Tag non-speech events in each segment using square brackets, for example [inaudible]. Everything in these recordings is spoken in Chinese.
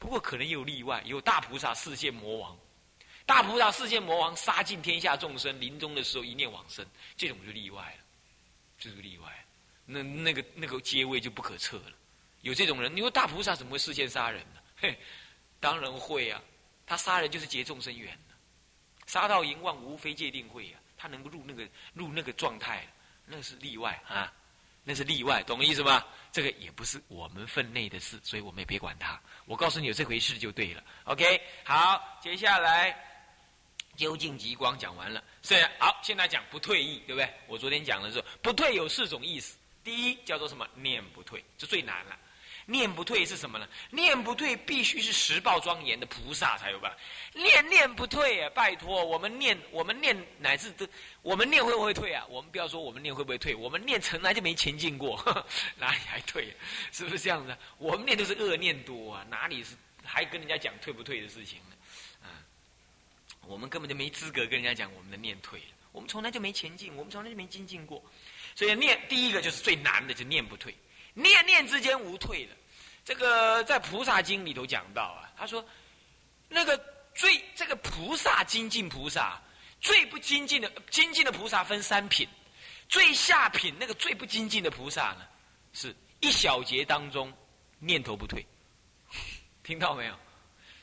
不过可能也有例外，有大菩萨视现魔王，大菩萨视现魔王，杀尽天下众生，临终的时候一念往生，这种就例外了，这是例外。那那个那个阶位就不可测了。有这种人，你说大菩萨怎么会视现杀人呢？嘿，当然会啊，他杀人就是结众生缘的杀到淫妄无非界定会啊，他能够入那个入那个状态，那是例外啊。那是例外，懂我意思吗？这个也不是我们分内的事，所以我们也别管它。我告诉你有这回事就对了。OK，好，接下来究竟极光讲完了，是好，现在讲不退意，对不对？我昨天讲的是不退有四种意思，第一叫做什么？念不退，这最难了。念不退是什么呢？念不退必须是十报庄严的菩萨才有办法。念念不退啊！拜托，我们念，我们念乃至都，我们念会不会退啊？我们不要说我们念会不会退，我们念从来就没前进过，[laughs] 哪里还退？是不是这样子？我们念都是恶念多啊，哪里是还跟人家讲退不退的事情呢？啊，我们根本就没资格跟人家讲我们的念退。我们从来就没前进，我们从来就没精进过。所以念第一个就是最难的，就念不退，念念之间无退的。这个在菩萨经里头讲到啊，他说，那个最这个菩萨精进菩萨最不精进的精进的菩萨分三品，最下品那个最不精进的菩萨呢，是一小节当中念头不退，听到没有？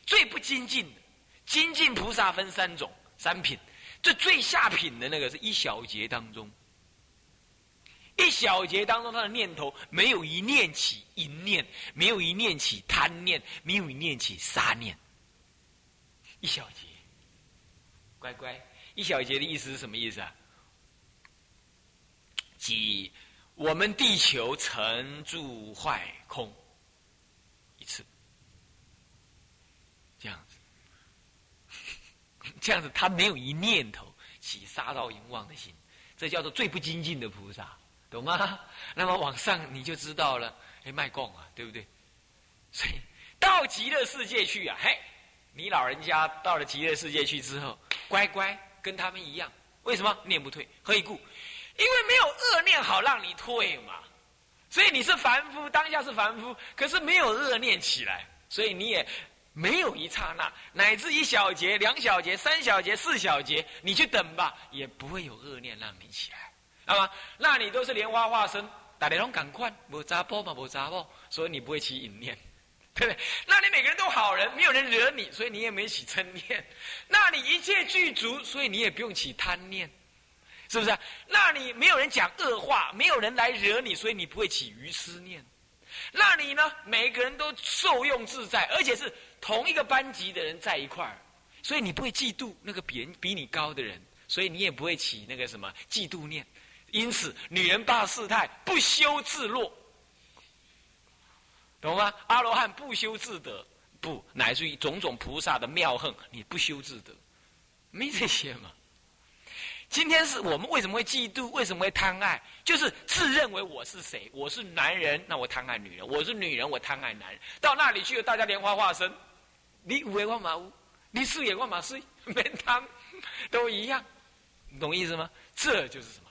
最不精进的精进菩萨分三种三品，这最下品的那个是一小节当中。一小节当中，他的念头没有一念起淫念，没有一念起贪念，没有一念起杀念。一小节，乖乖，一小节的意思是什么意思啊？即我们地球成住坏空一次，这样子，[laughs] 这样子，他没有一念头起杀盗淫妄的心，这叫做最不精进的菩萨。懂吗？那么往上你就知道了，哎，卖供啊，对不对？所以到极乐世界去啊，嘿，你老人家到了极乐世界去之后，乖乖跟他们一样，为什么念不退？何以故？因为没有恶念好让你退嘛。所以你是凡夫，当下是凡夫，可是没有恶念起来，所以你也没有一刹那，乃至一小节、两小节、三小节、四小节，你去等吧，也不会有恶念让你起来。好吗？那你都是莲花化身，大家拢赶快，无杂波嘛，无杂波，所以你不会起淫念，对不对？那你每个人都好人，没有人惹你，所以你也没起嗔念。那你一切具足，所以你也不用起贪念，是不是？那你没有人讲恶话，没有人来惹你，所以你不会起愚痴念。那你呢？每个人都受用自在，而且是同一个班级的人在一块儿，所以你不会嫉妒那个比人比你高的人，所以你也不会起那个什么嫉妒念。因此，女人霸世态，不修自落，懂吗？阿罗汉不修自得，不乃至于种种菩萨的妙恨，你不修自得，没这些嘛？今天是我们为什么会嫉妒？为什么会贪爱？就是自认为我是谁？我是男人，那我贪爱女人；我是女人，我贪爱男人。到那里去了，大家莲花化身，你五眼万马乌，你四眼万马四，[laughs] 没贪，都一样，懂意思吗？这就是什么？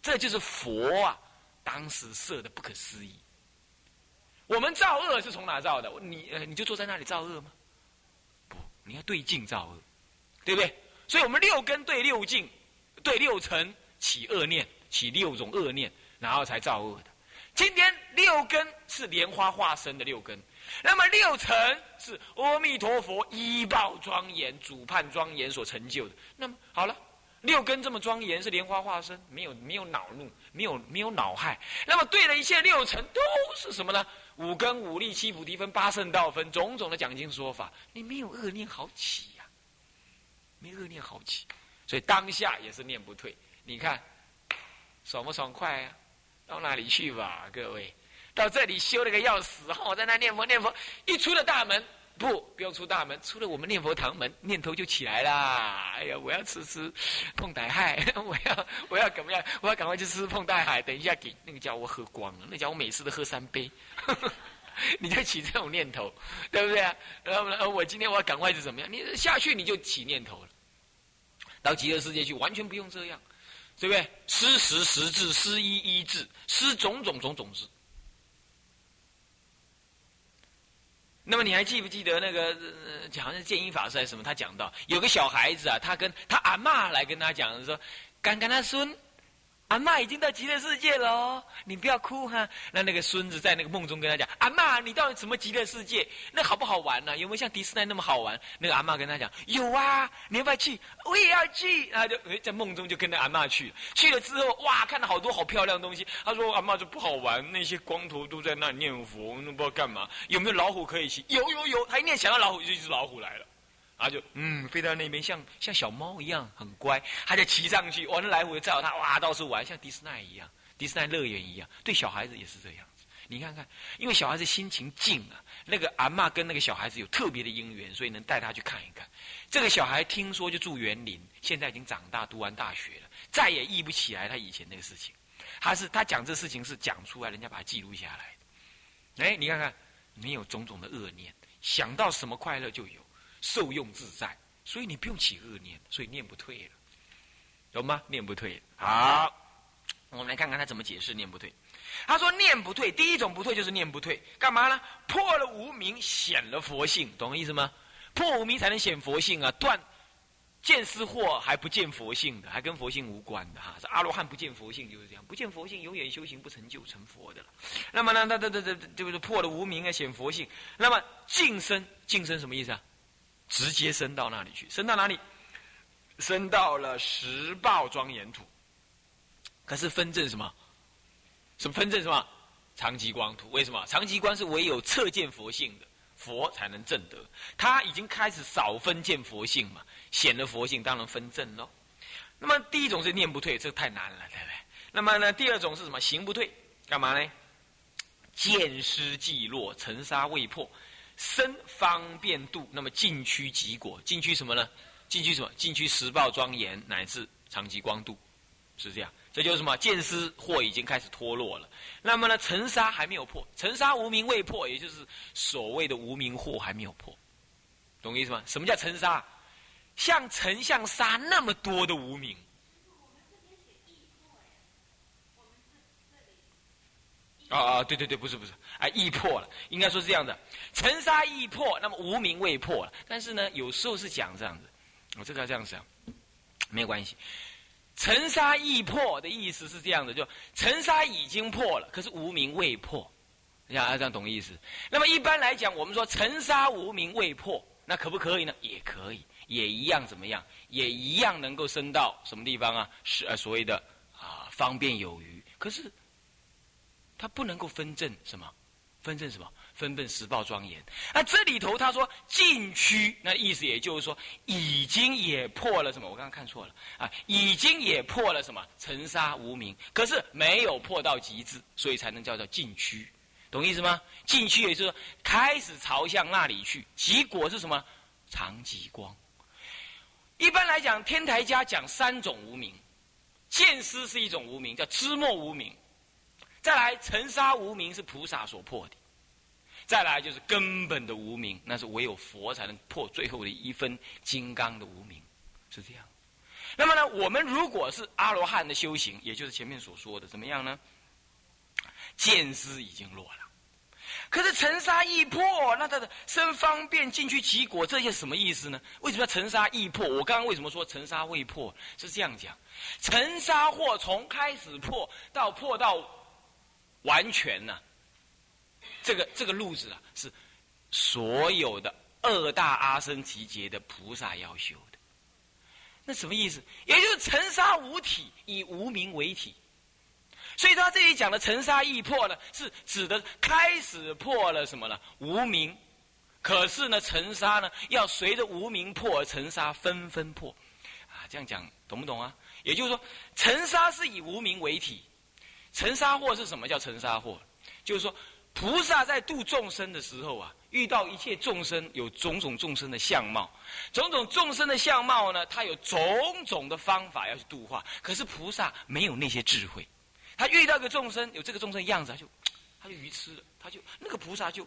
这就是佛啊，当时设的不可思议。我们造恶是从哪造的？你呃，你就坐在那里造恶吗？不，你要对镜造恶，对不对？所以我们六根对六境，对六尘起恶念，起六种恶念，然后才造恶的。今天六根是莲花化身的六根，那么六尘是阿弥陀佛依报庄严、主判庄严所成就的。那么好了。六根这么庄严，是莲花化身，没有没有恼怒，没有没有恼害。那么对了一切六尘都是什么呢？五根、五力、七菩提分、八圣道分，种种的讲经说法，你没有恶念好起呀，没恶念好起，所以当下也是念不退。你看爽不爽快啊？到哪里去吧，各位，到这里修了个要死，我在那念佛念佛，一出了大门。不，不用出大门，出了我们念佛堂门，念头就起来啦。哎呀，我要吃吃碰大海，[laughs] 我要我要怎么样？我要赶快去吃碰大海。等一下给那个叫我喝光了，那叫我每次都喝三杯。[laughs] 你就起这种念头，对不对？然后呢，我今天我要赶快是怎么样？你下去你就起念头了。到极乐世界去，完全不用这样，对不对？施时时至，施一一至，施种种种种智。那么你还记不记得那个好像是建英法师还是什么？他讲到有个小孩子啊，他跟他阿妈来跟他讲说：“刚刚他孙。”阿妈已经到极乐世界了，你不要哭哈。那那个孙子在那个梦中跟他讲：“阿妈，你到底什么极乐世界？那好不好玩呢？有没有像迪士尼那么好玩？”那个阿妈跟他讲：“有啊，你要不要去？我也要去。”他就在梦中就跟着阿妈去。去了之后，哇，看到好多好漂亮的东西。他说：“阿妈这不好玩，那些光头都在那念佛，那不知道干嘛。有没有老虎可以骑？有有有。他一念想到老虎，就一只老虎来了。”他就嗯飞到那边，像像小猫一样很乖，他就骑上去，完了来回照他，哇，到处玩，像迪士尼一样，迪士尼乐园一样。对小孩子也是这样子。你看看，因为小孩子心情静啊，那个阿妈跟那个小孩子有特别的因缘，所以能带他去看一看。这个小孩听说就住园林，现在已经长大，读完大学了，再也忆不起来他以前那个事情。他是他讲这事情是讲出来，人家把它记录下来。哎，你看看，没有种种的恶念，想到什么快乐就有。受用自在，所以你不用起恶念，所以念不退了，懂吗？念不退。好，我们来看看他怎么解释念不退。他说念不退，第一种不退就是念不退，干嘛呢？破了无名，显了佛性，懂意思吗？破无名才能显佛性啊！断见思惑还不见佛性的，还跟佛性无关的哈。这阿罗汉不见佛性就是这样，不见佛性，永远修行不成就成佛的了。那么呢，他他他他就是破了无名啊，显佛性。那么净身，净身什么意思啊？直接升到那里去，升到哪里？升到了十报庄严土。可是分正什么？什么分正什么？长吉光土。为什么？长吉光是唯有测见佛性的佛才能证得。他已经开始少分见佛性嘛，显了佛性，当然分正喽。那么第一种是念不退，这太难了，对不对？那么呢，第二种是什么？行不退，干嘛呢？见失即落，尘沙未破。身方便度，那么禁区即果，禁区什么呢？禁区什么？禁区十报庄严，乃至长吉光度，是这样。这就是什么？见思惑已经开始脱落了。那么呢？尘沙还没有破，尘沙无名未破，也就是所谓的无名惑还没有破，懂意思吗？什么叫尘沙？像尘像沙那么多的无名。啊啊，对对对，不是不是，啊，易破了，应该说是这样的，尘沙易破，那么无名未破了。但是呢，有时候是讲这样子，我这个要这样想，没关系。尘沙易破的意思是这样的，就尘沙已经破了，可是无名未破，你想这样懂意思？那么一般来讲，我们说尘沙无名未破，那可不可以呢？也可以，也一样怎么样？也一样能够升到什么地方啊？是呃所谓的啊方便有余，可是。他不能够分证什么，分证什么，分辨实报庄严。那这里头他说禁区，那意思也就是说，已经也破了什么？我刚刚看错了啊，已经也破了什么？尘沙无名，可是没有破到极致，所以才能叫做禁区，懂意思吗？禁区也就是说开始朝向那里去，结果是什么？长极光。一般来讲，天台家讲三种无名，见思是一种无名，叫知末无名。再来，尘沙无名是菩萨所破的；再来就是根本的无名，那是唯有佛才能破最后的一分金刚的无名，是这样。那么呢，我们如果是阿罗汉的修行，也就是前面所说的，怎么样呢？见思已经落了，可是尘沙易破，那他的生方便进去起果，这些什么意思呢？为什么要尘沙易破？我刚刚为什么说尘沙未破？是这样讲：尘沙或从开始破到破到。完全呢，这个这个路子啊，是所有的二大阿僧提劫的菩萨要修的。那什么意思？也就是尘沙无体，以无名为体。所以他这里讲的尘沙易破呢，是指的开始破了什么呢？无名。可是呢，尘沙呢，要随着无名破，尘沙纷纷破。啊，这样讲懂不懂啊？也就是说，尘沙是以无名为体。尘沙惑是什么叫尘沙惑？就是说，菩萨在度众生的时候啊，遇到一切众生有种种众生的相貌，种种众生的相貌呢，他有种种的方法要去度化。可是菩萨没有那些智慧，他遇到个众生有这个众生样子，他就他就愚痴了，他就那个菩萨就，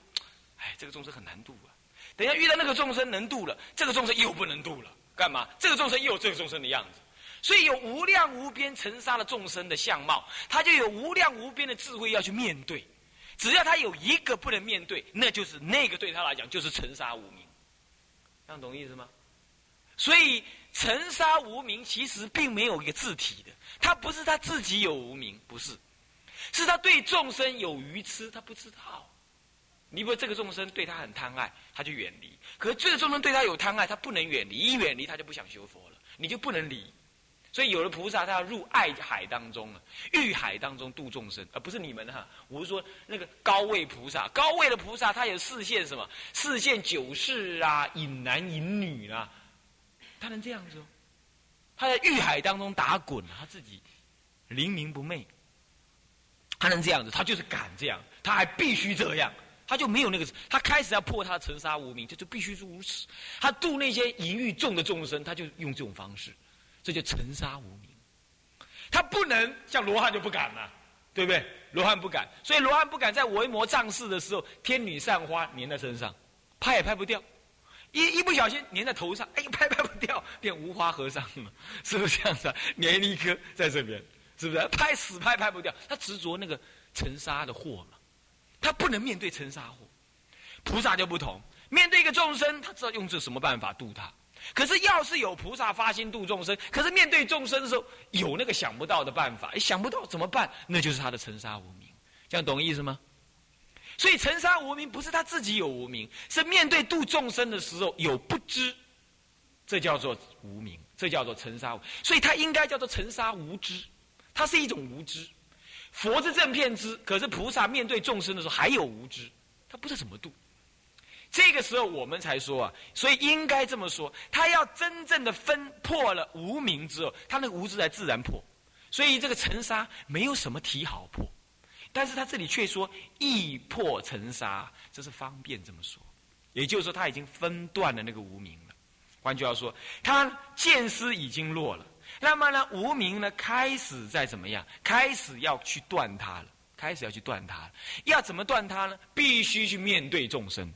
哎，这个众生很难度啊。等下遇到那个众生能度了，这个众生又不能度了，干嘛？这个众生又有这个众生的样子。所以有无量无边尘沙的众生的相貌，他就有无量无边的智慧要去面对。只要他有一个不能面对，那就是那个对他来讲就是尘沙无名。这样懂意思吗？所以尘沙无名其实并没有一个字体的，他不是他自己有无名，不是，是他对众生有愚痴，他不知道。你不这个众生对他很贪爱，他就远离；可是这个众生对他有贪爱，他不能远离，一远离他就不想修佛了，你就不能离。所以有的菩萨他要入爱海当中了，欲海当中度众生，而不是你们哈。我是说那个高位菩萨，高位的菩萨他有视线什么？视线九世啊，引男引女啊，他能这样子哦？他在欲海当中打滚，他自己灵明不昧，他能这样子？他就是敢这样，他还必须这样。他就没有那个，他开始要破他的尘沙无名，这就必须是如此。他度那些淫欲重的众生，他就用这种方式，这就尘沙无名。他不能像罗汉就不敢了，对不对？罗汉不敢，所以罗汉不敢在维摩藏寺的时候，天女散花粘在身上，拍也拍不掉，一一不小心粘在头上，哎，拍拍不掉，变无花和尚了，是不是这样子？啊粘一颗在这边，是不是？拍死拍拍不掉，他执着那个尘沙的祸嘛。他不能面对尘沙祸，菩萨就不同。面对一个众生，他知道用这什么办法度他。可是要是有菩萨发心度众生，可是面对众生的时候有那个想不到的办法，想不到怎么办？那就是他的尘沙无名。这样懂意思吗？所以尘沙无名不是他自己有无名，是面对度众生的时候有不知，这叫做无名，这叫做尘沙无。所以他应该叫做尘沙无知，它是一种无知。佛是正片知，可是菩萨面对众生的时候还有无知，他不知道怎么度。这个时候我们才说啊，所以应该这么说，他要真正的分破了无名之后，他那个无知才自然破。所以这个尘沙没有什么题好破，但是他这里却说易破尘沙，这是方便这么说。也就是说他已经分断了那个无名了。换句话说，他见思已经落了。那么呢，无名呢，开始在怎么样？开始要去断它了，开始要去断它了。要怎么断它呢？必须去面对众生。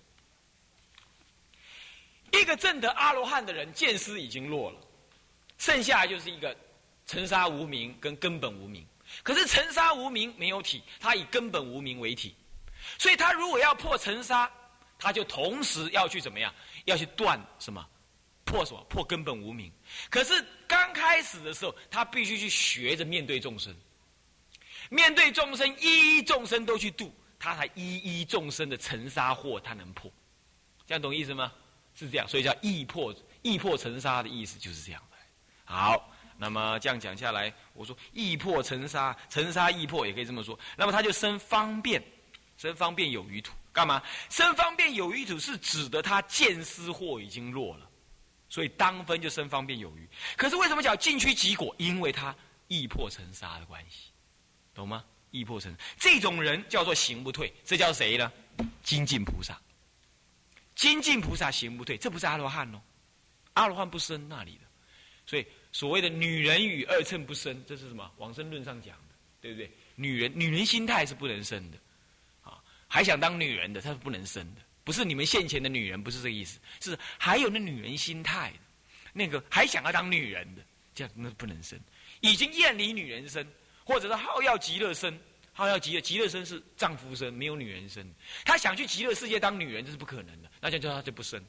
一个正得阿罗汉的人，见思已经落了，剩下就是一个尘沙无名跟根本无名。可是尘沙无名没有体，他以根本无名为体，所以他如果要破尘沙，他就同时要去怎么样？要去断什么？破什么？破根本无名。可是刚开始的时候，他必须去学着面对众生，面对众生，一一众生都去度，他才一一众生的尘沙祸他能破。这样懂意思吗？是这样，所以叫易破易破尘沙的意思就是这样的。好，那么这样讲下来，我说易破尘沙，尘沙易破也可以这么说。那么他就生方便，生方便有余土，干嘛？生方便有余土是指的他见思惑已经落了。所以当分就生方便有余，可是为什么叫进趋即果？因为他易破尘沙的关系，懂吗？易破尘，这种人叫做行不退，这叫谁呢？精进菩萨。精进菩萨行不退，这不是阿罗汉哦，阿罗汉不生那里的。所以所谓的女人与二乘不生，这是什么？往生论上讲的，对不对？女人女人心态是不能生的，啊，还想当女人的，她是不能生的。不是你们现前的女人，不是这个意思，是还有那女人心态，那个还想要当女人的，这样那不能生，已经厌离女人身，或者是好要极乐生，好要极乐极乐身是丈夫身，没有女人身，他想去极乐世界当女人，这是不可能的，那就叫他就不生，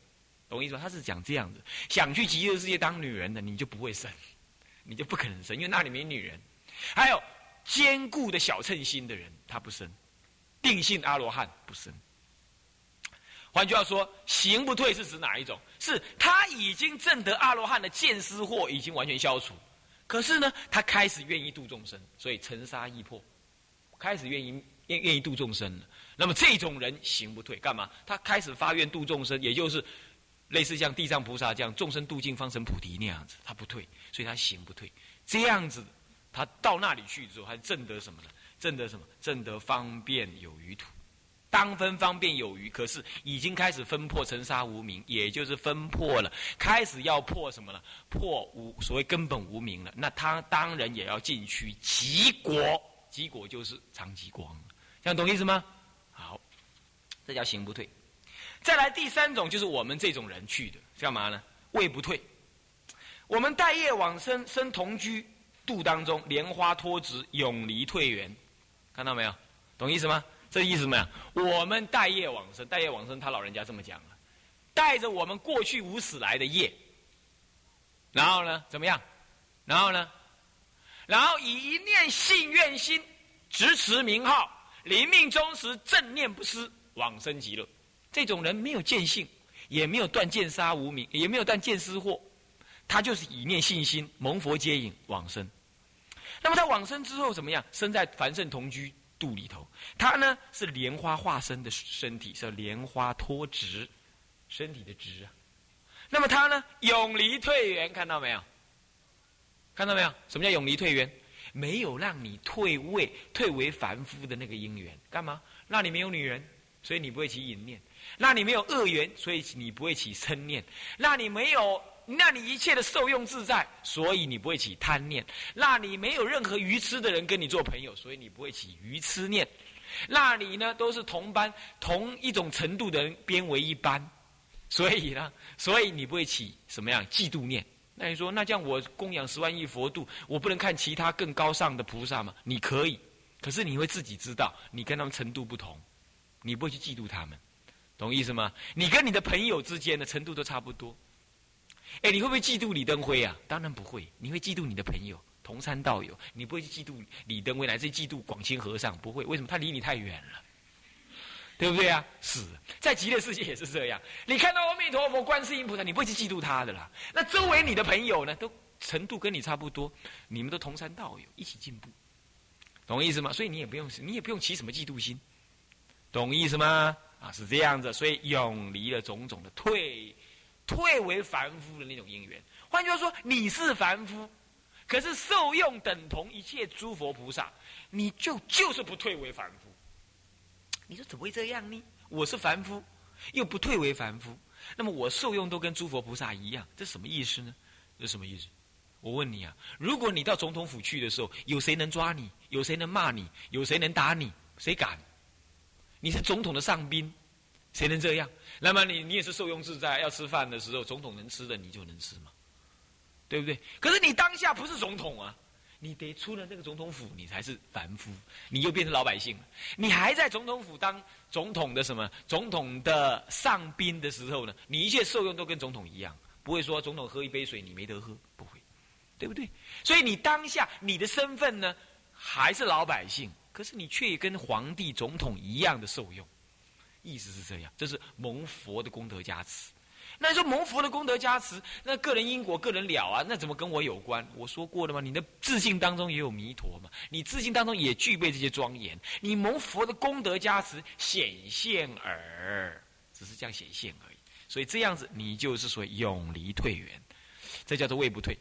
懂我意思吗？他是讲这样子，想去极乐世界当女人的，你就不会生，你就不可能生，因为那里没女人。还有坚固的小称心的人，他不生，定性阿罗汉不生。换句话说，行不退是指哪一种？是他已经证得阿罗汉的见思惑已经完全消除，可是呢，他开始愿意度众生，所以尘沙易破，开始愿意愿愿意度众生了。那么这种人行不退，干嘛？他开始发愿度众生，也就是类似像地藏菩萨这样众生度尽方成菩提那样子，他不退，所以他行不退。这样子，他到那里去之后，他证得什么呢？证得什么？证得方便有余土。当分方便有余，可是已经开始分破尘沙无名，也就是分破了，开始要破什么呢？破无所谓根本无名了。那他当然也要进去极果，极果就是长极光，这样懂意思吗？这叫行不退。再来第三种就是我们这种人去的，干嘛呢？位不退。我们待业往生生同居度当中，莲花脱直，永离退缘，看到没有？懂意思吗？这意思怎么样？我们带业往生，带业往生，他老人家这么讲了，带着我们过去无始来的业，然后呢，怎么样？然后呢？然后以一念信愿心，直持名号，临命终时正念不失，往生极乐。这种人没有见性，也没有断见杀无名，也没有断见思惑，他就是以念信心，蒙佛接引往生。那么他往生之后怎么样？生在凡圣同居肚里头，他呢是莲花化身的身体，是莲花脱直身体的直啊。那么他呢永离退缘，看到没有？看到没有？什么叫永离退缘？没有让你退位、退为凡夫的那个因缘，干嘛？那里没有女人，所以你不会起淫念；那你没有恶缘，所以你不会起嗔念；那你没有，那你一切的受用自在，所以你不会起贪念；那你没有任何愚痴的人跟你做朋友，所以你不会起愚痴念；那你呢，都是同班、同一种程度的人编为一班，所以呢，所以你不会起什么样嫉妒念。那你说，那这样我供养十万亿佛度，我不能看其他更高尚的菩萨吗？你可以，可是你会自己知道，你跟他们程度不同，你不会去嫉妒他们，懂意思吗？你跟你的朋友之间的程度都差不多。哎，你会不会嫉妒李登辉啊？当然不会，你会嫉妒你的朋友，同参道友，你不会去嫉妒李登辉，乃至嫉妒广清和尚，不会。为什么？他离你太远了。对不对啊？是在极乐世界也是这样。你看到阿弥陀佛、观世音菩萨，你不会去嫉妒他的啦。那周围你的朋友呢，都程度跟你差不多，你们都同山道友，一起进步，懂意思吗？所以你也不用，你也不用起什么嫉妒心，懂意思吗？啊，是这样子。所以永离了种种的退，退为凡夫的那种因缘。换句话说，你是凡夫，可是受用等同一切诸佛菩萨，你就就是不退为凡夫。你说怎么会这样呢？我是凡夫，又不退为凡夫，那么我受用都跟诸佛菩萨一样，这什么意思呢？这什么意思？我问你啊，如果你到总统府去的时候，有谁能抓你？有谁能骂你？有谁能打你？谁敢？你是总统的上宾，谁能这样？那么你你也是受用自在，要吃饭的时候，总统能吃的你就能吃嘛？对不对？可是你当下不是总统啊。你得出了那个总统府，你才是凡夫，你又变成老百姓了。你还在总统府当总统的什么总统的上宾的时候呢？你一切受用都跟总统一样，不会说总统喝一杯水你没得喝，不会，对不对？所以你当下你的身份呢，还是老百姓，可是你却跟皇帝、总统一样的受用，意思是这样，这是蒙佛的功德加持。那你说蒙佛的功德加持，那个人因果个人了啊，那怎么跟我有关？我说过了吗？你的自信当中也有弥陀嘛，你自信当中也具备这些庄严。你蒙佛的功德加持显现而，只是这样显现而已。所以这样子，你就是说永离退缘，这叫做位不退。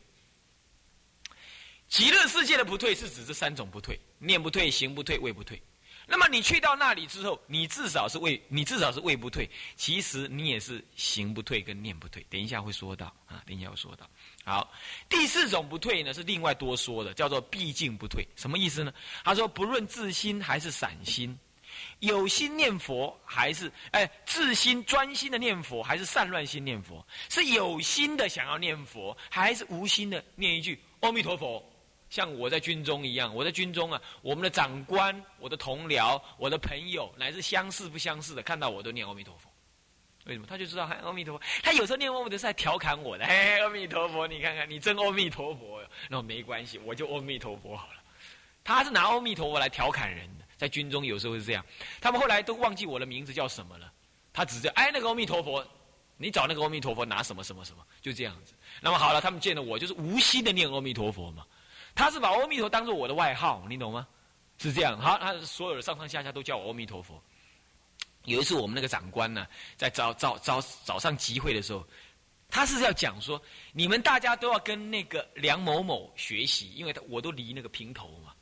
极乐世界的不退，是指这三种不退：念不退、行不退、位不退。那么你去到那里之后，你至少是位，你至少是位不退。其实你也是行不退跟念不退。等一下会说到啊，等一下会说到。好，第四种不退呢是另外多说的，叫做毕竟不退。什么意思呢？他说不论自心还是散心，有心念佛还是哎自心专心的念佛，还是散乱心念佛，是有心的想要念佛，还是无心的念一句阿弥陀佛。像我在军中一样，我在军中啊，我们的长官、我的同僚、我的朋友，乃至相似不相似的，看到我都念阿弥陀佛。为什么？他就知道还阿弥陀佛。他有时候念阿弥陀佛是在调侃我的，嘿，阿弥陀佛，你看看，你真阿弥陀佛。那没关系，我就阿弥陀佛好了。他是拿阿弥陀佛来调侃人的，在军中有时候是这样。他们后来都忘记我的名字叫什么了，他只是哎那个阿弥陀佛，你找那个阿弥陀佛拿什么什么什么，就这样子。那么好了，他们见了我就是无心的念阿弥陀佛嘛。他是把阿弥陀当做我的外号，你懂吗？是这样。好，他所有的上上下下都叫我阿弥陀佛。有一次我们那个长官呢，在早早早早上集会的时候，他是要讲说，你们大家都要跟那个梁某某学习，因为他我都离那个平头嘛。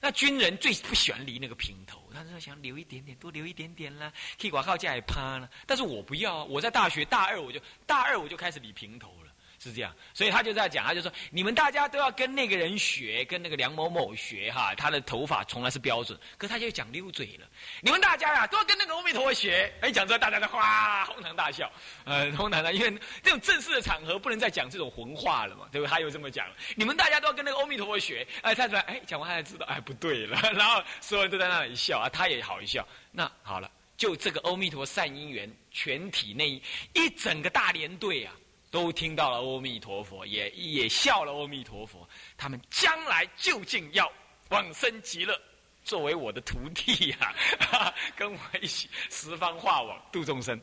那军人最不喜欢离那个平头，他说想留一点点，多留一点点啦，可以挂靠架来趴了。但是我不要，我在大学大二我就大二我就开始理平头。是这样，所以他就在讲，他就说你们大家都要跟那个人学，跟那个梁某某学哈，他的头发从来是标准，可他就讲溜嘴了。你们大家呀都要跟那个阿弥陀佛学，哎，讲出来大家都哗哄堂大笑，呃，哄堂大笑，因为这种正式的场合不能再讲这种混话了嘛，对不？他又这么讲，你们大家都要跟那个阿弥陀佛学，哎，他出来，哎，讲完他才知道，哎，不对了，然后所有人都在那里笑啊，他也好一笑，那好了，就这个阿弥陀善因缘，全体那一整个大连队啊。都听到了阿弥陀佛，也也笑了阿弥陀佛。他们将来究竟要往生极乐，作为我的徒弟呀，[laughs] 跟我一起十方化网度众生。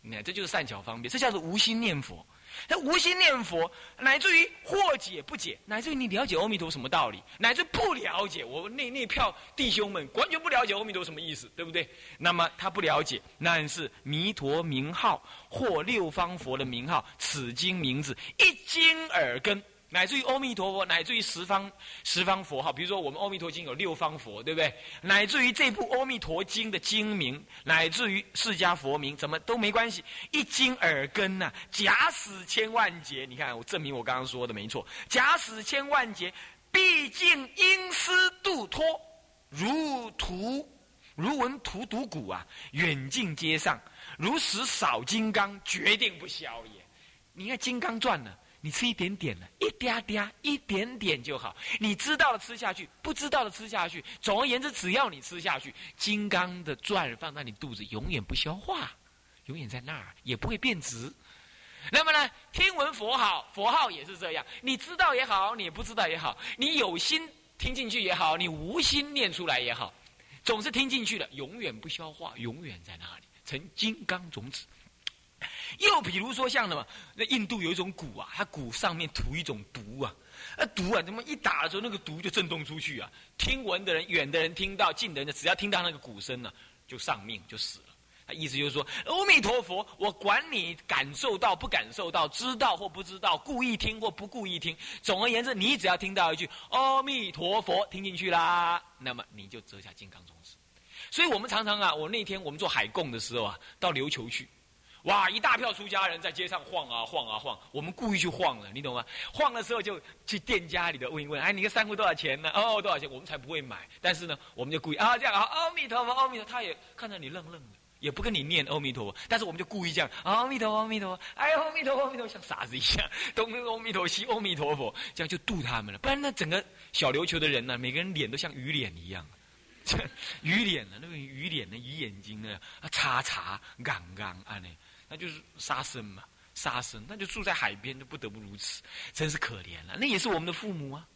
你看，这就是善巧方便，这叫做无心念佛。他无心念佛，乃至于或解不解，乃至于你了解阿弥陀什么道理，乃至不了解，我那那票弟兄们完全不了解阿弥陀什么意思，对不对？那么他不了解，那是弥陀名号或六方佛的名号，此经名字一经耳根。乃至于阿弥陀佛，乃至于十方十方佛号，比如说我们《阿弥陀经》有六方佛，对不对？乃至于这部《阿弥陀经》的经名，乃至于释迦佛名，怎么都没关系。一经耳根呐，假使千万劫，你看我证明我刚刚说的没错。假使千万劫，毕竟因思度脱，如图如闻荼毒骨啊，远近皆上，如食扫金刚，决定不消也。你看《金刚传》呢？你吃一点点呢，一点点，一点点就好。你知道的吃下去，不知道的吃下去。总而言之，只要你吃下去，金刚的钻放在你肚子，永远不消化，永远在那儿，也不会变质。那么呢，听闻佛号，佛号也是这样。你知道也好，你不知道也好，你有心听进去也好，你无心念出来也好，总是听进去的，永远不消化，永远在那里，成金刚种子。又比如说像什么，那印度有一种鼓啊，它鼓上面涂一种毒啊，那毒啊，怎么一打的时候，那个毒就震动出去啊？听闻的人、远的人听到，近的人只要听到那个鼓声呢，就丧命，就死了。他意思就是说，阿弥陀佛，我管你感受到不感受到，知道或不知道，故意听或不故意听，总而言之，你只要听到一句阿弥陀佛，听进去啦，那么你就折下金刚种子。所以我们常常啊，我那天我们做海供的时候啊，到琉球去。哇！一大票出家人在街上晃啊晃啊晃，我们故意去晃了，你懂吗？晃的时候就去店家里的问一问，哎，你个珊瑚多少钱呢？哦，多少钱？我们才不会买。但是呢，我们就故意啊这样啊，阿弥陀佛，阿弥陀。他也看着你愣愣的，也不跟你念阿弥陀佛。但是我们就故意这样，阿弥陀佛，阿弥陀佛，哎，阿弥陀佛，阿弥陀佛，像傻子一样，东阿弥陀佛西阿弥陀佛，这样就度他们了。不然那整个小琉球的人呢，每个人脸都像鱼脸一样，[laughs] 鱼脸呢，那个鱼脸呢，鱼眼睛呢，啊，叉叉，杠杠啊那。那就是杀生嘛，杀生，那就住在海边，就不得不如此，真是可怜了。那也是我们的父母啊，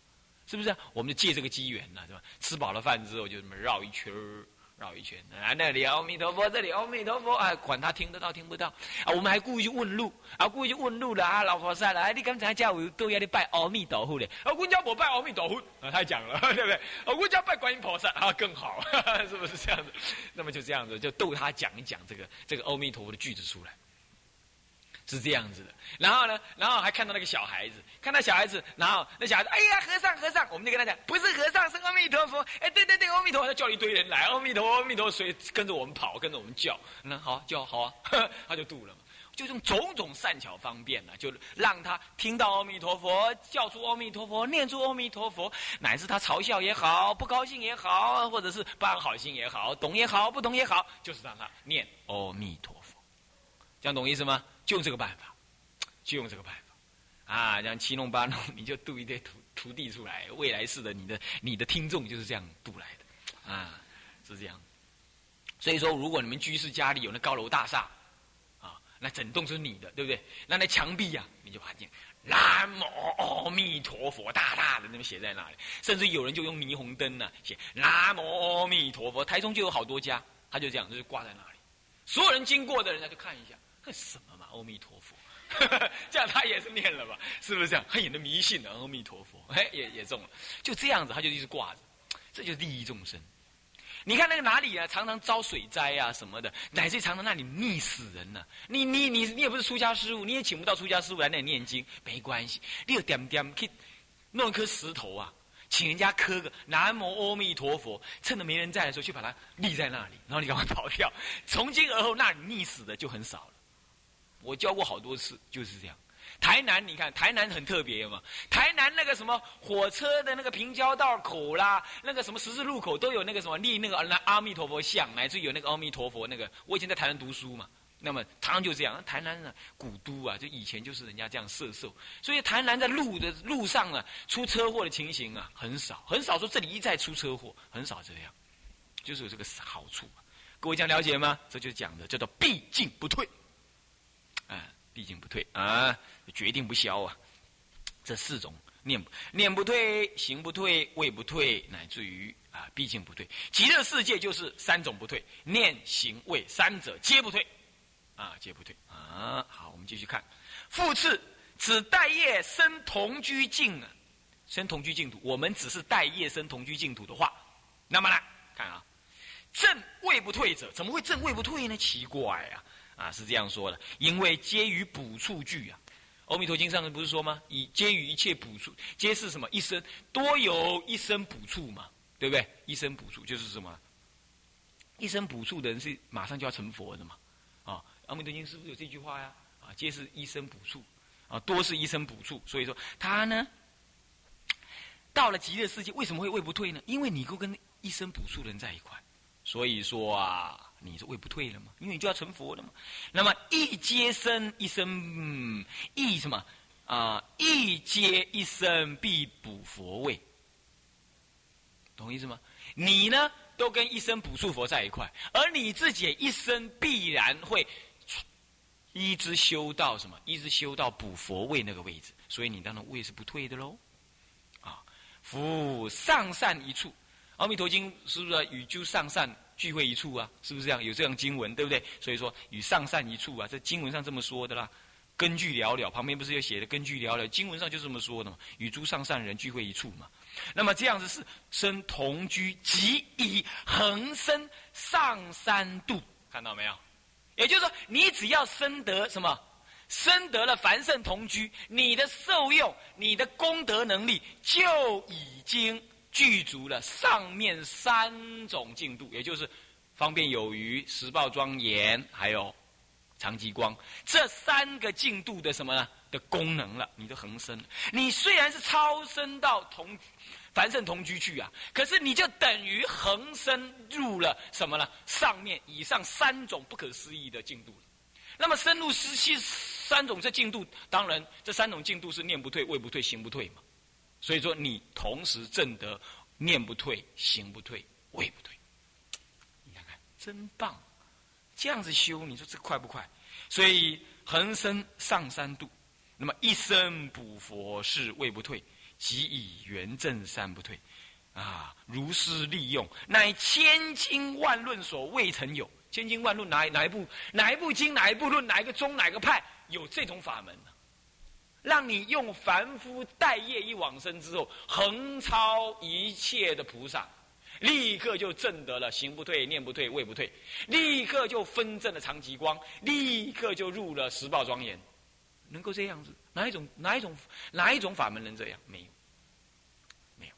是不是？我们就借这个机缘呢，是吧？吃饱了饭之后，就这么绕一圈儿，绕一圈。啊，那里阿弥陀佛，这里阿弥陀佛，啊，管他听得到听不到啊。我们还故意去问路，啊，故意去问路了啊，老菩萨了，哎，你刚才叫我都要你拜阿弥陀佛的，啊，我叫我拜阿弥陀佛，啊，他讲了，对不对？啊，我家拜观音菩萨，啊，更好，是不是这样子？那么就这样子，就逗他讲一讲这个这个阿弥陀佛的句子出来。是这样子的，然后呢，然后还看到那个小孩子，看到小孩子，然后那小孩子，哎呀，和尚和尚，我们就跟他讲，不是和尚，是阿弥陀佛。哎，对对对，阿弥陀佛，他叫一堆人来，阿弥陀佛，阿弥陀佛，所以跟着我们跑，跟着我们叫，那好叫好啊，[laughs] 他就度了嘛，就用种种善巧方便呢，就让他听到阿弥陀佛，叫出阿弥陀佛，念出阿弥陀佛，乃至他嘲笑也好，不高兴也好，或者是不安好心也好，懂也好，不懂也好，就是让他念阿弥陀佛，这样懂意思吗？就用这个办法，就用这个办法，啊，这样七弄八弄，你就度一堆徒徒弟出来，未来世的你的你的听众就是这样度来的，啊，是这样。所以说，如果你们居士家里有那高楼大厦，啊，那整栋是你的，对不对？那那墙壁呀，你就把念南无阿弥陀佛，大大的那么写在那里。甚至有人就用霓虹灯呢，写南无阿弥陀佛。台中就有好多家，他就这样，就是挂在那里，所有人经过的人家就看一下，什么嘛？阿弥陀佛，[laughs] 这样他也是念了吧？是不是这样？很的迷信的阿弥陀佛，哎，也也中了。就这样子，他就一直挂着，这就是利益众生。你看那个哪里啊，常常遭水灾啊什么的，乃至常常那里溺死人呢？你你你你也不是出家师傅，你也请不到出家师傅来那里念经，没关系，你有点点去弄一颗石头啊，请人家磕个南无阿弥陀佛，趁着没人在的时候去把它立在那里，然后你赶快跑掉。从今而后，那里溺死的就很少了。我教过好多次，就是这样。台南，你看台南很特别嘛，台南那个什么火车的那个平交道口啦，那个什么十字路口都有那个什么立那个阿弥陀佛像，乃至有那个阿弥陀佛那个。我以前在台南读书嘛，那么常常就这样。台南呢，古都啊，就以前就是人家这样设受，所以台南在路的路上啊，出车祸的情形啊很少，很少说这里一再出车祸，很少这样，就是有这个好处。各位这样了解吗？这就讲的叫做必进不退，毕竟不退啊。决定不消啊！这四种念念不退，行不退，位不退，乃至于啊，毕竟不退。极乐世界就是三种不退：念、行、位三者皆不退，啊，皆不退啊。好，我们继续看。复次，此待业生同居净啊，生同居净土。我们只是待业生同居净土的话，那么呢，看啊，正位不退者，怎么会正位不退呢？奇怪啊！啊，是这样说的，因为皆于补处具啊。《阿弥陀经》上面不是说吗？以皆于一切补处，皆是什么？一生多有一生补处嘛，对不对？一生补处就是什么？一生补处的人是马上就要成佛的嘛？啊，《阿弥陀经》是不是有这句话呀？啊，皆是一生补处，啊，多是一生补处。所以说他呢，到了极乐世界，为什么会胃不退呢？因为你够跟一生补处的人在一块，所以说啊。你是位不退了吗？因为你就要成佛了嘛。那么一阶生一生，一什么啊？一阶一生必补佛位，懂意思吗？你呢，都跟一生补处佛在一块，而你自己一生必然会一直修到什么？一直修到补佛位那个位置，所以你当然位是不退的喽。啊，福上善一处，阿弥陀经是不是与诸上善？聚会一处啊，是不是这样？有这样经文，对不对？所以说与上善一处啊，这经文上这么说的啦。根据寥寥，旁边不是有写的？根据寥寥，经文上就这么说的嘛。与诸上善人聚会一处嘛。那么这样子是生同居，即以恒生上三度，看到没有？也就是说，你只要生得什么，生得了凡圣同居，你的受用、你的功德能力就已经。具足了上面三种进度，也就是方便有余、实报庄严，还有长吉光这三个进度的什么呢？的功能了，你的恒生。你虽然是超生到同凡圣同居去啊，可是你就等于恒生入了什么呢？上面以上三种不可思议的进度那么深入十七三种这进度，当然这三种进度是念不退、位不退、行不退嘛。所以说，你同时正得念不退、行不退、位不退，你看看，真棒！这样子修，你说这快不快？所以恒生上三度，那么一生补佛是位不退，即以圆正三不退，啊，如是利用，乃千经万论所未曾有。千经万论哪哪一部哪一部经哪一部论哪一个宗哪个派有这种法门呢？让你用凡夫待业一往生之后，横超一切的菩萨，立刻就证得了行不退、念不退、位不退，立刻就分证了长吉光，立刻就入了十报庄严，能够这样子？哪一种哪一种哪一种法门能这样？没有，没有，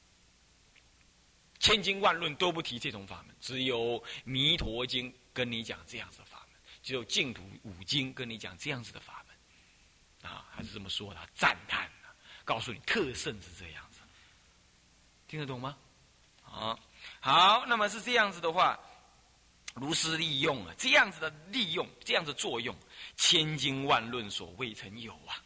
千经万论都不提这种法门，只有弥陀经跟你讲这样子的法门，只有净土五经跟你讲这样子的法门。啊，还是这么说的，赞叹的，告诉你特胜是这样子，听得懂吗？啊，好，那么是这样子的话，如是利用啊，这样子的利用，这样子作用，千经万论所未曾有啊。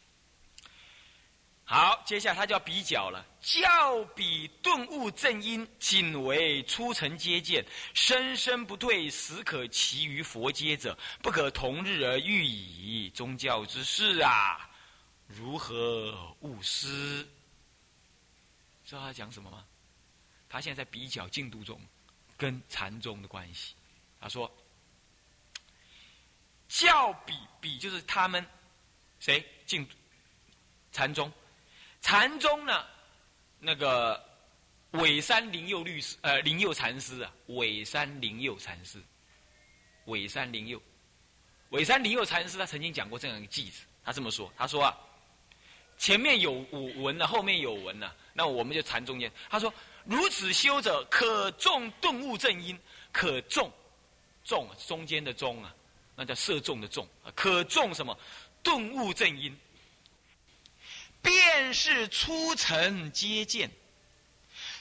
好，接下来他就要比较了，教比顿悟正因，仅为初成接见，生生不退，实可其于佛阶者，不可同日而语矣。宗教之事啊，如何务师？知道他讲什么吗？他现在在比较净土中跟禅宗的关系。他说，教比比就是他们谁净禅宗。禅宗呢，那个尾山灵佑律师，呃，灵佑禅师啊，尾山灵佑禅师，尾山灵佑，尾山灵佑禅师，他曾经讲过这样一个句子，他这么说，他说啊，前面有五文呢，后面有文呢，那我们就禅中间。他说，如此修者，可中顿悟正因，可中，中中间的中啊，那叫射中的中，可中什么？顿悟正因。便是出尘皆见。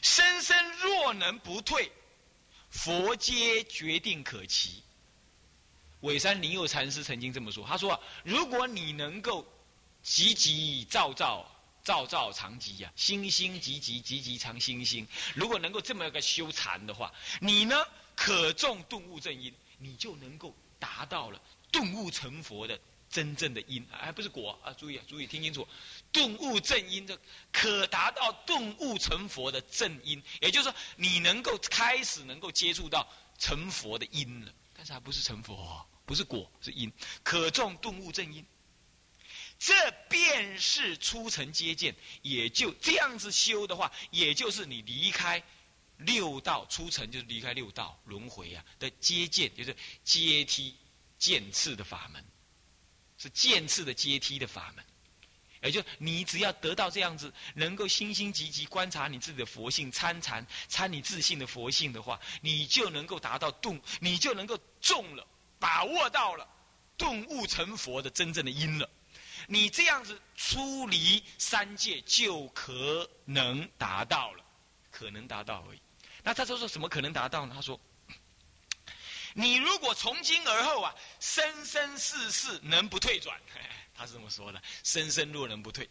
生生若能不退，佛皆决定可期。尾山灵佑禅师曾经这么说，他说：“如果你能够急急照照。”照照常吉呀，星星急急急急常星星。如果能够这么一个修禅的话，你呢可种顿悟正因，你就能够达到了顿悟成佛的真正的因，还不是果啊！注意啊，注意听清楚，顿悟正因的可达到顿悟成佛的正因，也就是说，你能够开始能够接触到成佛的因了，但是还不是成佛，不是果，是因，可种顿悟正因。这便是出尘接见，也就这样子修的话，也就是你离开六道出尘，就是离开六道轮回啊的接见，就是阶梯渐次的法门，是渐次的阶梯的法门。也就你只要得到这样子，能够心心积极观察你自己的佛性参禅参你自信的佛性的话，你就能够达到顿，你就能够中了，把握到了顿悟成佛的真正的因了。你这样子出离三界，就可能达到了，可能达到而已。那他说说什么可能达到呢？他说：[coughs] 你如果从今而后啊，生生世世能不退转？[laughs] 他是这么说的：生生若能不退，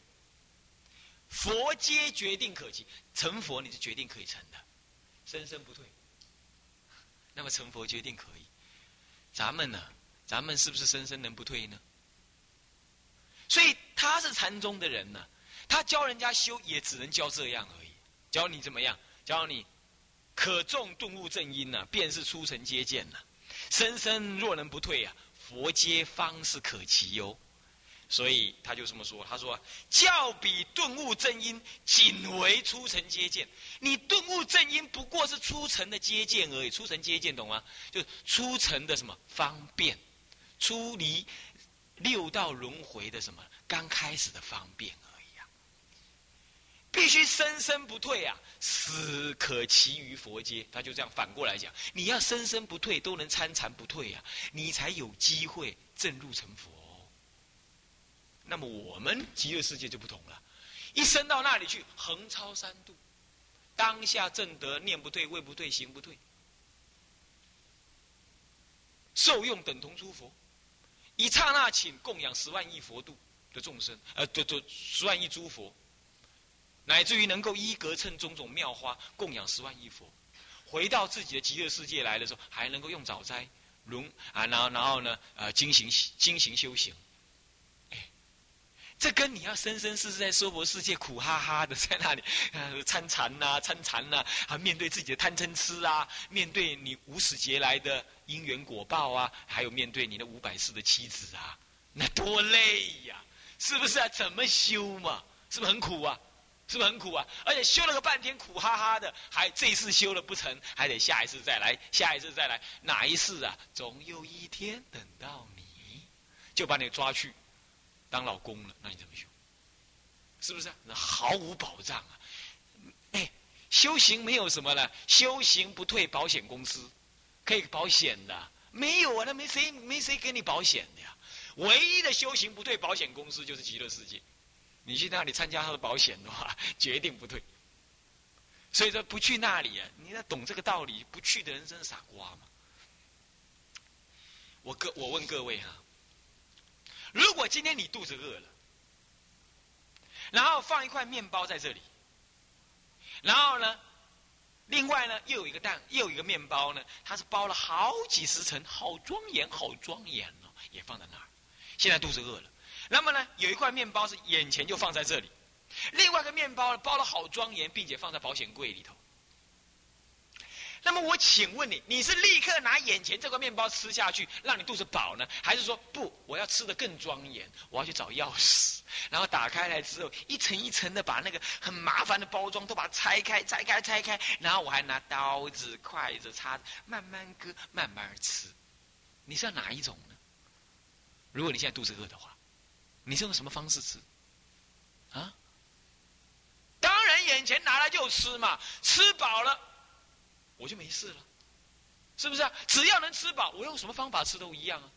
佛皆决定可及。成佛你是决定可以成的，生生不退。那么成佛决定可以，咱们呢？咱们是不是生生能不退呢？所以他是禅宗的人呢，他教人家修也只能教这样而已，教你怎么样？教你可种顿悟正因呢，便是出尘皆见呢。生生若能不退啊，佛皆方是可期哟。所以他就这么说，他说：教比顿悟正因，仅为出尘接见。你顿悟正因不过是出尘的接见而已，出尘接见懂吗？就是出尘的什么方便，出离。六道轮回的什么刚开始的方便而已啊！必须生生不退啊，死可其于佛阶。他就这样反过来讲，你要生生不退，都能参禅不退啊，你才有机会正入成佛。那么我们极乐世界就不同了，一生到那里去，横超三度，当下正德念不退、位不退、行不退，受用等同诸佛。一刹那，请供养十万亿佛度的众生，呃，这这十万亿诸佛，乃至于能够一格称种种妙花供养十万亿佛，回到自己的极乐世界来的时候，还能够用早斋轮啊，然后然后呢，呃，精行精行修行。这跟你要生生世世在娑婆世界苦哈哈的在那里 [laughs] 呃参禅呐参禅呐啊面对自己的贪嗔痴啊面对你无始劫来的因缘果报啊还有面对你的五百世的妻子啊那多累呀是不是啊？怎么修嘛？是不是很苦啊？是不是很苦啊？而且修了个半天苦哈哈的还这一次修了不成还得下一次再来下一次再来哪一世啊？总有一天等到你就把你抓去。当老公了，那你怎么修？是不是？那毫无保障啊！哎，修行没有什么了，修行不退保险公司，可以保险的。没有啊，那没谁没谁给你保险的呀。唯一的修行不退保险公司就是极乐世界。你去那里参加他的保险的话，[laughs] 决定不退。所以说不去那里啊，你要懂这个道理，不去的人真是傻瓜嘛。我各我问各位哈。如果今天你肚子饿了，然后放一块面包在这里，然后呢，另外呢又有一个蛋，又有一个面包呢，它是包了好几十层，好庄严，好庄严哦，也放在那儿。现在肚子饿了，那么呢，有一块面包是眼前就放在这里，另外一个面包包了好庄严，并且放在保险柜里头。那么我请问你，你是立刻拿眼前这个面包吃下去，让你肚子饱呢，还是说不，我要吃的更庄严，我要去找钥匙，[laughs] 然后打开来之后，一层一层的把那个很麻烦的包装都把它拆开、拆开、拆开，然后我还拿刀子、筷子、叉子慢慢割、慢慢吃。你是要哪一种呢？如果你现在肚子饿的话，你是用什么方式吃？啊？当然眼前拿来就吃嘛，吃饱了。我就没事了，是不是啊？只要能吃饱，我用什么方法吃都一样啊。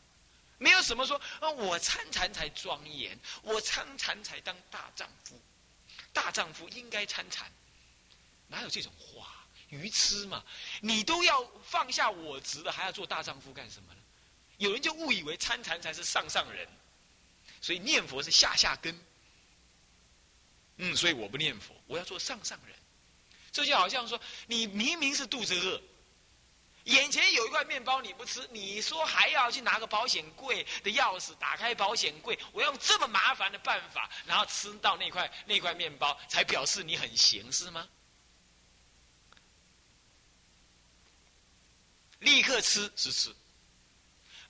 没有什么说啊，我参禅才庄严，我参禅才当大丈夫，大丈夫应该参禅，哪有这种话？愚痴嘛！你都要放下我执了，还要做大丈夫干什么呢？有人就误以为参禅才是上上人，所以念佛是下下根。嗯，所以我不念佛，我要做上上人。这就好像说，你明明是肚子饿，眼前有一块面包你不吃，你说还要去拿个保险柜的钥匙打开保险柜，我用这么麻烦的办法，然后吃到那块那块面包，才表示你很行是吗？立刻吃是吃，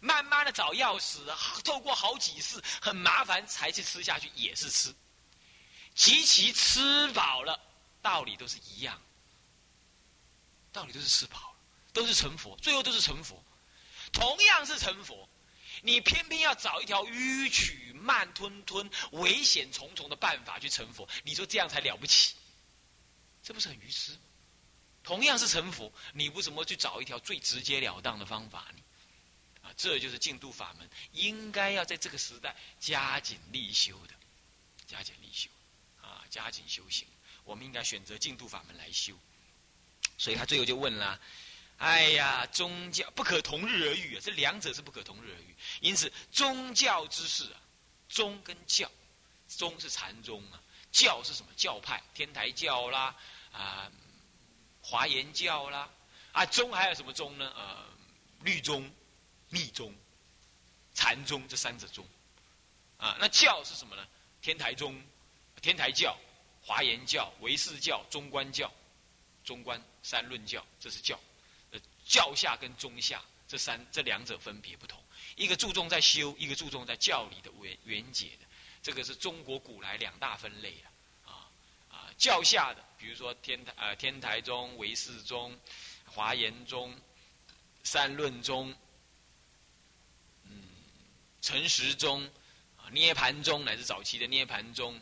慢慢的找钥匙，透过好几次很麻烦才去吃下去也是吃，极其吃饱了，道理都是一样，道理都是吃饱了，都是成佛，最后都是成佛，同样是成佛，你偏偏要找一条迂曲慢吞吞、危险重重的办法去成佛，你说这样才了不起？这不是很愚痴？同样是成佛，你为什么去找一条最直截了当的方法呢？啊，这就是净土法门应该要在这个时代加紧力修的，加紧力修，啊，加紧修行。我们应该选择净土法门来修。所以他最后就问了：“哎呀，宗教不可同日而语啊，这两者是不可同日而语。因此，宗教之事啊，宗跟教，宗是禅宗啊，教是什么？教派，天台教啦，啊。”华严教啦，啊宗还有什么宗呢？呃，律宗、密宗、禅宗这三者宗，啊，那教是什么呢？天台宗、天台教、华严教、唯识教、中观教、中观三论教，这是教。呃，教下跟中下这三这两者分别不同，一个注重在修，一个注重在教理的原原解的，这个是中国古来两大分类啊。啊教下的，比如说天台呃天台宗、唯识宗、华严宗、三论宗，嗯，陈实宗、啊涅盘宗乃至早期的涅盘宗，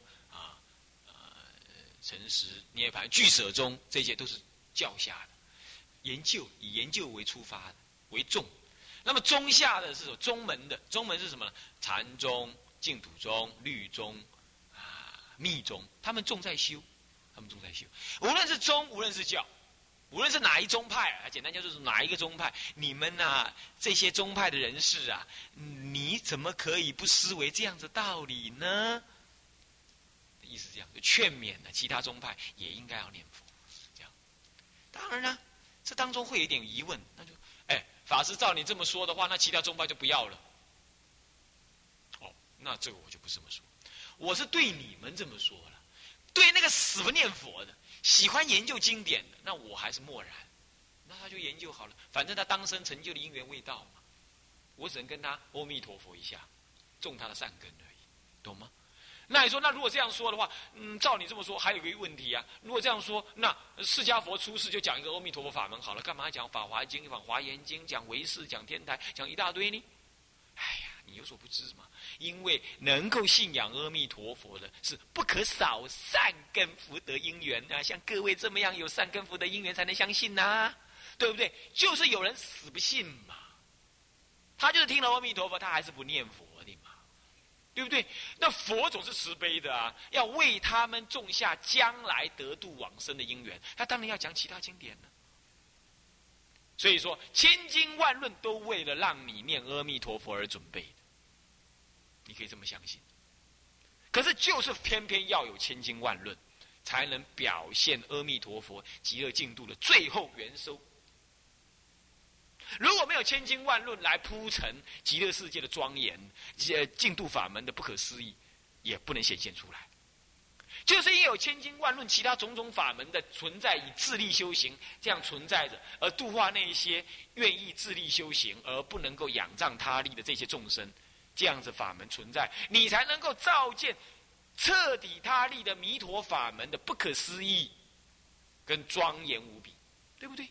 陈实涅盘俱舍宗，这些都是教下的研究，以研究为出发的为重。那么中下的是什么？中门的，中门是什么呢？禅宗、净土宗、律宗啊、密宗，他们重在修。他们重在修，无论是宗，无论是教，无论是哪一宗派，啊，简单叫就是哪一个宗派，你们呐这些宗派的人士啊，你怎么可以不思维这样子道理呢？意思这样，就劝勉呢，其他宗派也应该要念佛，这样。当然呢，这当中会有点疑问，那就，哎，法师照你这么说的话，那其他宗派就不要了。哦，那这个我就不这么说，我是对你们这么说了。对那个死不念佛的，喜欢研究经典的，那我还是默然。那他就研究好了，反正他当生成就的因缘未到嘛，我只能跟他阿弥陀佛一下，种他的善根而已，懂吗？那你说，那如果这样说的话，嗯，照你这么说，还有一个问题啊。如果这样说，那释迦佛出世就讲一个阿弥陀佛法门好了，干嘛讲法华经、讲华严经、讲唯识、讲天台、讲一大堆呢？哎呀，你有所不知嘛。因为能够信仰阿弥陀佛的是不可少善根福德因缘啊，像各位这么样有善根福德因缘才能相信呐，对不对？就是有人死不信嘛，他就是听了阿弥陀佛，他还是不念佛，对不对？那佛总是慈悲的啊，要为他们种下将来得度往生的因缘，他当然要讲其他经典了。所以说，千经万论都为了让你念阿弥陀佛而准备。你可以这么相信，可是就是偏偏要有千经万论，才能表现阿弥陀佛极乐净土的最后元收。如果没有千经万论来铺陈极乐世界的庄严，呃净土法门的不可思议，也不能显现出来。就是因为有千经万论其他种种法门的存在，以自力修行这样存在着，而度化那一些愿意自力修行而不能够仰仗他力的这些众生。这样子法门存在，你才能够照见彻底他力的弥陀法门的不可思议跟庄严无比，对不对？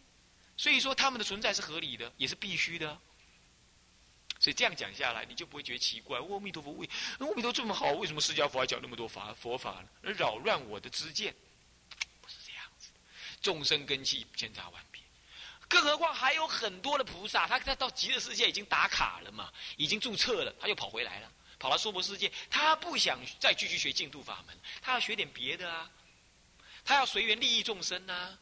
所以说他们的存在是合理的，也是必须的。所以这样讲下来，你就不会觉得奇怪。阿弥陀佛为阿弥陀这么好，为什么释迦佛还讲那么多法佛法呢？扰乱我的知见，不是这样子。众生根器千差万别，更何况还有很多的菩萨，他他到极乐世界已经打卡了嘛，已经注册了，他又跑回来了，跑到娑婆世界，他不想再继续学净土法门，他要学点别的啊，他要随缘利益众生啊。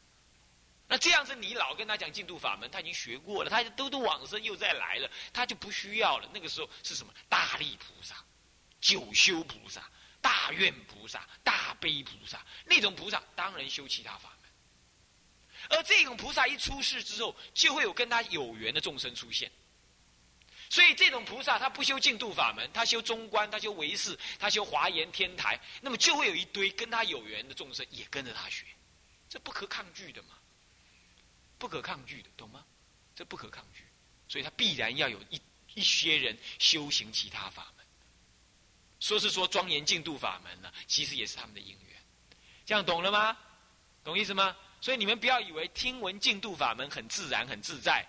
那这样子，你老跟他讲净土法门，他已经学过了，他都都往生又再来了，他就不需要了。那个时候是什么？大力菩萨、九修菩萨、大愿菩萨、大悲菩萨，那种菩萨当然修其他法门。而这种菩萨一出世之后，就会有跟他有缘的众生出现。所以这种菩萨他不修净土法门，他修中观，他修唯识，他修华严天台，那么就会有一堆跟他有缘的众生也跟着他学，这不可抗拒的嘛。不可抗拒的，懂吗？这不可抗拒，所以他必然要有一一些人修行其他法门。说是说庄严净度法门呢，其实也是他们的因缘。这样懂了吗？懂意思吗？所以你们不要以为听闻净度法门很自然、很自在、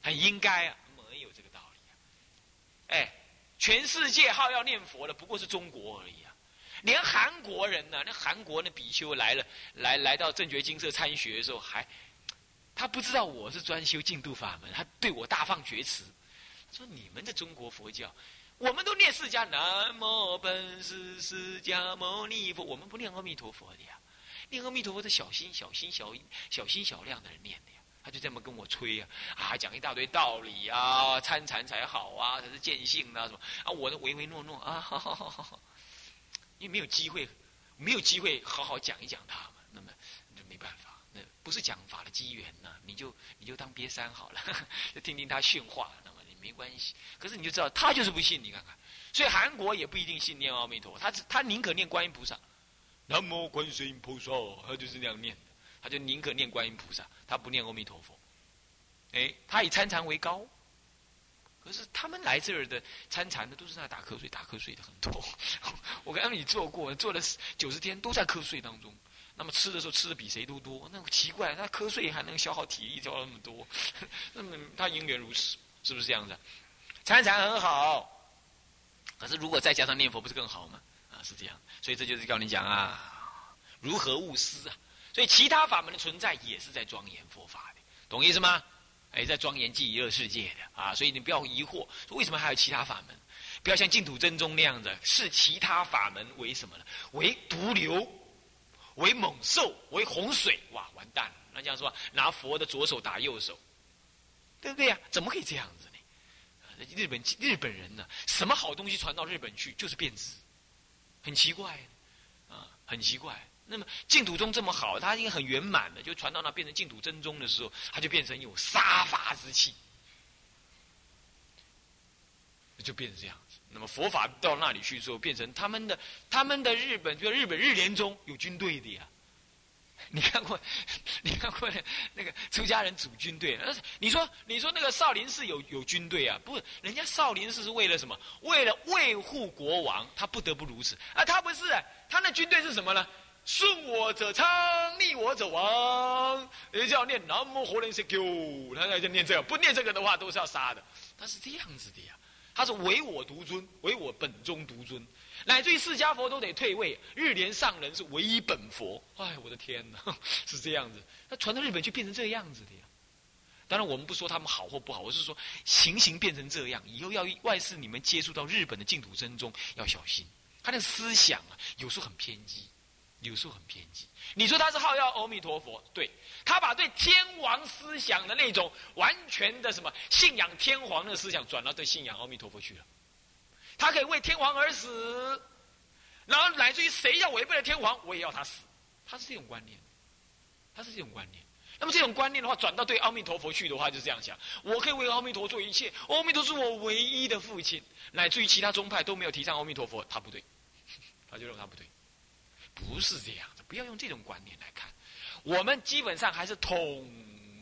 很应该啊，没有这个道理啊。哎，全世界好要念佛的，不过是中国而已啊。连韩国人呢，那韩国那比丘来了，来来到正觉金色参学的时候还。他不知道我是专修净土法门，他对我大放厥词，说你们的中国佛教，我们都念释迦南无本师释迦牟尼佛，我们不念阿弥陀佛的呀，念阿弥陀佛是小心小心小小心小量的人念的呀，他就这么跟我吹呀，啊讲一大堆道理啊，参禅才好啊，才是见性啊什么。啊，我的唯唯诺诺啊，好好好好好，因为没有机会，没有机会好好讲一讲他嘛，那么就没办法。不是讲法的机缘呐，你就你就当瘪三好了，[laughs] 就听听他训话，那么也没关系。可是你就知道他就是不信，你看看，所以韩国也不一定信念阿弥陀，他他宁可念观音菩萨，南无观世音菩萨，他就是那样念的，他就宁可念观音菩萨，他不念阿弥陀佛。哎，他以参禅为高，可是他们来这儿的参禅的都是在打瞌睡，打瞌睡的很多。[laughs] 我跟他们做过，做了九十天都在瞌睡当中。那么吃的时候吃的比谁都多，那奇怪，他瞌睡还能消耗体力，消耗那么多，[laughs] 那么他因缘如此，是不是这样子？参禅很好，可是如果再加上念佛，不是更好吗？啊，是这样，所以这就是教你讲啊，如何勿思啊。所以其他法门的存在也是在庄严佛法的，懂意思吗？哎，在庄严极乐世界的啊，所以你不要疑惑，为什么还有其他法门？不要像净土真宗那样子，视其他法门为什么呢？为毒瘤。为猛兽，为洪水，哇，完蛋了！那这样说，拿佛的左手打右手，对不对呀？怎么可以这样子呢？日本日本人呢，什么好东西传到日本去就是变质，很奇怪，啊，很奇怪。那么净土宗这么好，它应该很圆满的，就传到那变成净土真宗的时候，它就变成有杀伐之气，就变成这样。那么佛法到那里去之后，变成他们的他们的日本，就日本日莲宗有军队的呀。你看过，[laughs] 你看过那个出家人组军队？你说你说那个少林寺有有军队啊？不，人家少林寺是为了什么？为了维护国王，他不得不如此。啊，他不是，他那军队是什么呢？顺我者昌，逆我者亡。人家要念南无活人 CQ，他在念这个，不念这个的话都是要杀的。他是这样子的呀。他是唯我独尊，唯我本宗独尊，乃至于释迦佛都得退位。日莲上人是唯一本佛。哎，我的天哪，[laughs] 是这样子。那传到日本就变成这个样子的呀。当然，我们不说他们好或不好，我是说情形变成这样，以后要外事你们接触到日本的净土真宗要小心。他的思想啊，有时候很偏激，有时候很偏激。你说他是好要阿弥陀佛，对。他把对天王思想的那种完全的什么信仰天皇的思想转到对信仰阿弥陀佛去了，他可以为天皇而死，然后乃至于谁要违背了天皇，我也要他死，他是这种观念，他是这种观念。那么这种观念的话，转到对阿弥陀佛去的话，就是这样想：我可以为阿弥陀做一切，阿弥陀是我唯一的父亲，乃至于其他宗派都没有提倡阿弥陀佛，他不对，[laughs] 他就认为他不对，不是这样的。不要用这种观念来看，我们基本上还是统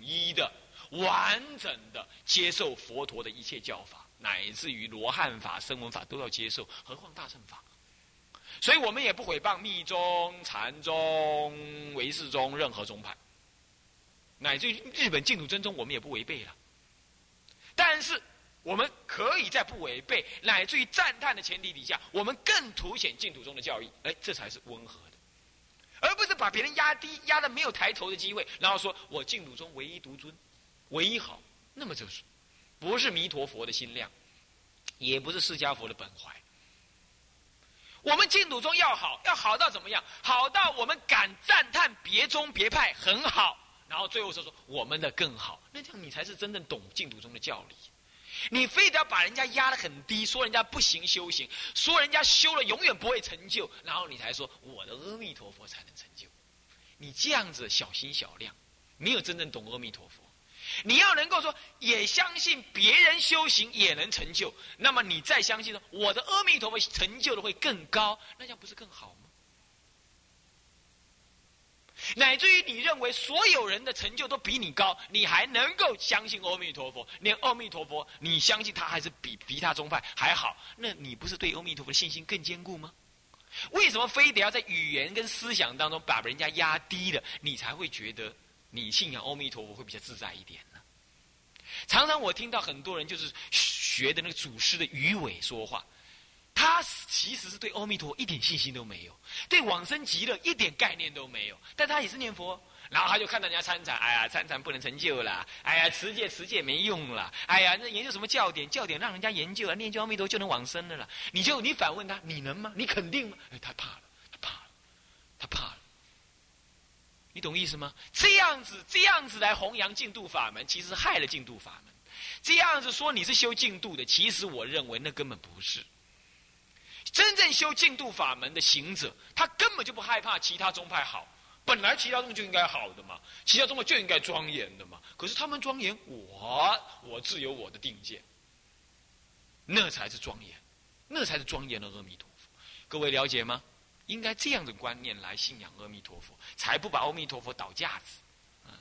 一的、完整的接受佛陀的一切教法，乃至于罗汉法、声闻法都要接受，何况大乘法？所以我们也不毁谤密宗、禅宗、唯识宗任何宗派，乃至于日本净土真宗，我们也不违背了。但是我们可以在不违背乃至于赞叹的前提底下，我们更凸显净土中的教义，哎，这才是温和。而不是把别人压低，压的没有抬头的机会，然后说我净土中唯一独尊，唯一好，那么就是不是弥陀佛的心量，也不是释迦佛的本怀。我们净土中要好，要好到怎么样？好到我们敢赞叹别宗别派很好，然后最后说说我们的更好，那这样你才是真正懂净土中的教理。你非得要把人家压得很低，说人家不行修行，说人家修了永远不会成就，然后你才说我的阿弥陀佛才能成就。你这样子小心小量，没有真正懂阿弥陀佛。你要能够说也相信别人修行也能成就，那么你再相信说我的阿弥陀佛成就的会更高，那样不是更好？乃至于你认为所有人的成就都比你高，你还能够相信阿弥陀佛？连阿弥陀佛，你相信他还是比比他宗派还好？那你不是对阿弥陀佛的信心更坚固吗？为什么非得要在语言跟思想当中把人家压低了，你才会觉得你信仰阿弥陀佛会比较自在一点呢？常常我听到很多人就是学的那个祖师的鱼尾说话。他其实是对阿弥陀一点信心都没有，对往生极乐一点概念都没有，但他也是念佛，然后他就看到人家参禅，哎呀，参禅不能成就了，哎呀，持戒持戒没用了，哎呀，那研究什么教典？教典让人家研究啊，念经阿弥陀就能往生的了。你就你反问他，你能吗？你肯定吗？哎，他怕了，他怕了，他怕了。你懂意思吗？这样子，这样子来弘扬净土法门，其实害了净土法门。这样子说你是修净土的，其实我认为那根本不是。真正修净土法门的行者，他根本就不害怕其他宗派好。本来其他宗就应该好的嘛，其他宗派就应该庄严的嘛。可是他们庄严，我我自有我的定见，那才是庄严，那才是庄严的阿弥陀佛。各位了解吗？应该这样的观念来信仰阿弥陀佛，才不把阿弥陀佛倒架子。嗯，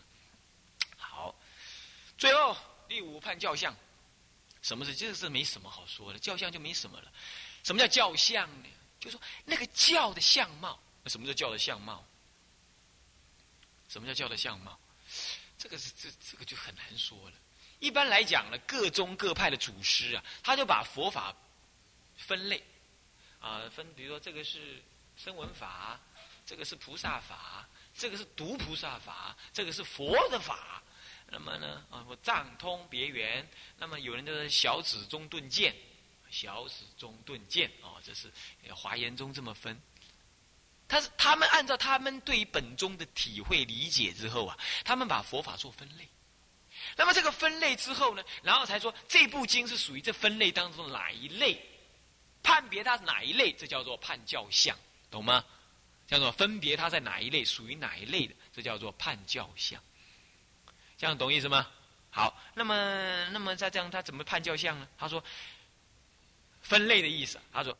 好，最后第五判教相，什么是？这是没什么好说的，教相就没什么了。什么叫教相呢？就说那个教的相貌。那什么叫教的相貌？什么叫教的相貌？这个是这这个就很难说了。一般来讲呢，各宗各派的祖师啊，他就把佛法分类啊，分比如说这个是声闻法，这个是菩萨法，这个是独菩萨法，这个是佛的法。那么呢啊，我藏通别圆。那么有人就是小指中顿剑。小史中顿见哦，这是华严宗这么分。他是他们按照他们对于本宗的体会理解之后啊，他们把佛法做分类。那么这个分类之后呢，然后才说这部经是属于这分类当中哪一类，判别它是哪一类，这叫做判教相，懂吗？叫做分别它在哪一类，属于哪一类的，这叫做判教相。这样懂意思吗？好，那么那么再这样，他怎么判教相呢？他说。分类的意思，他说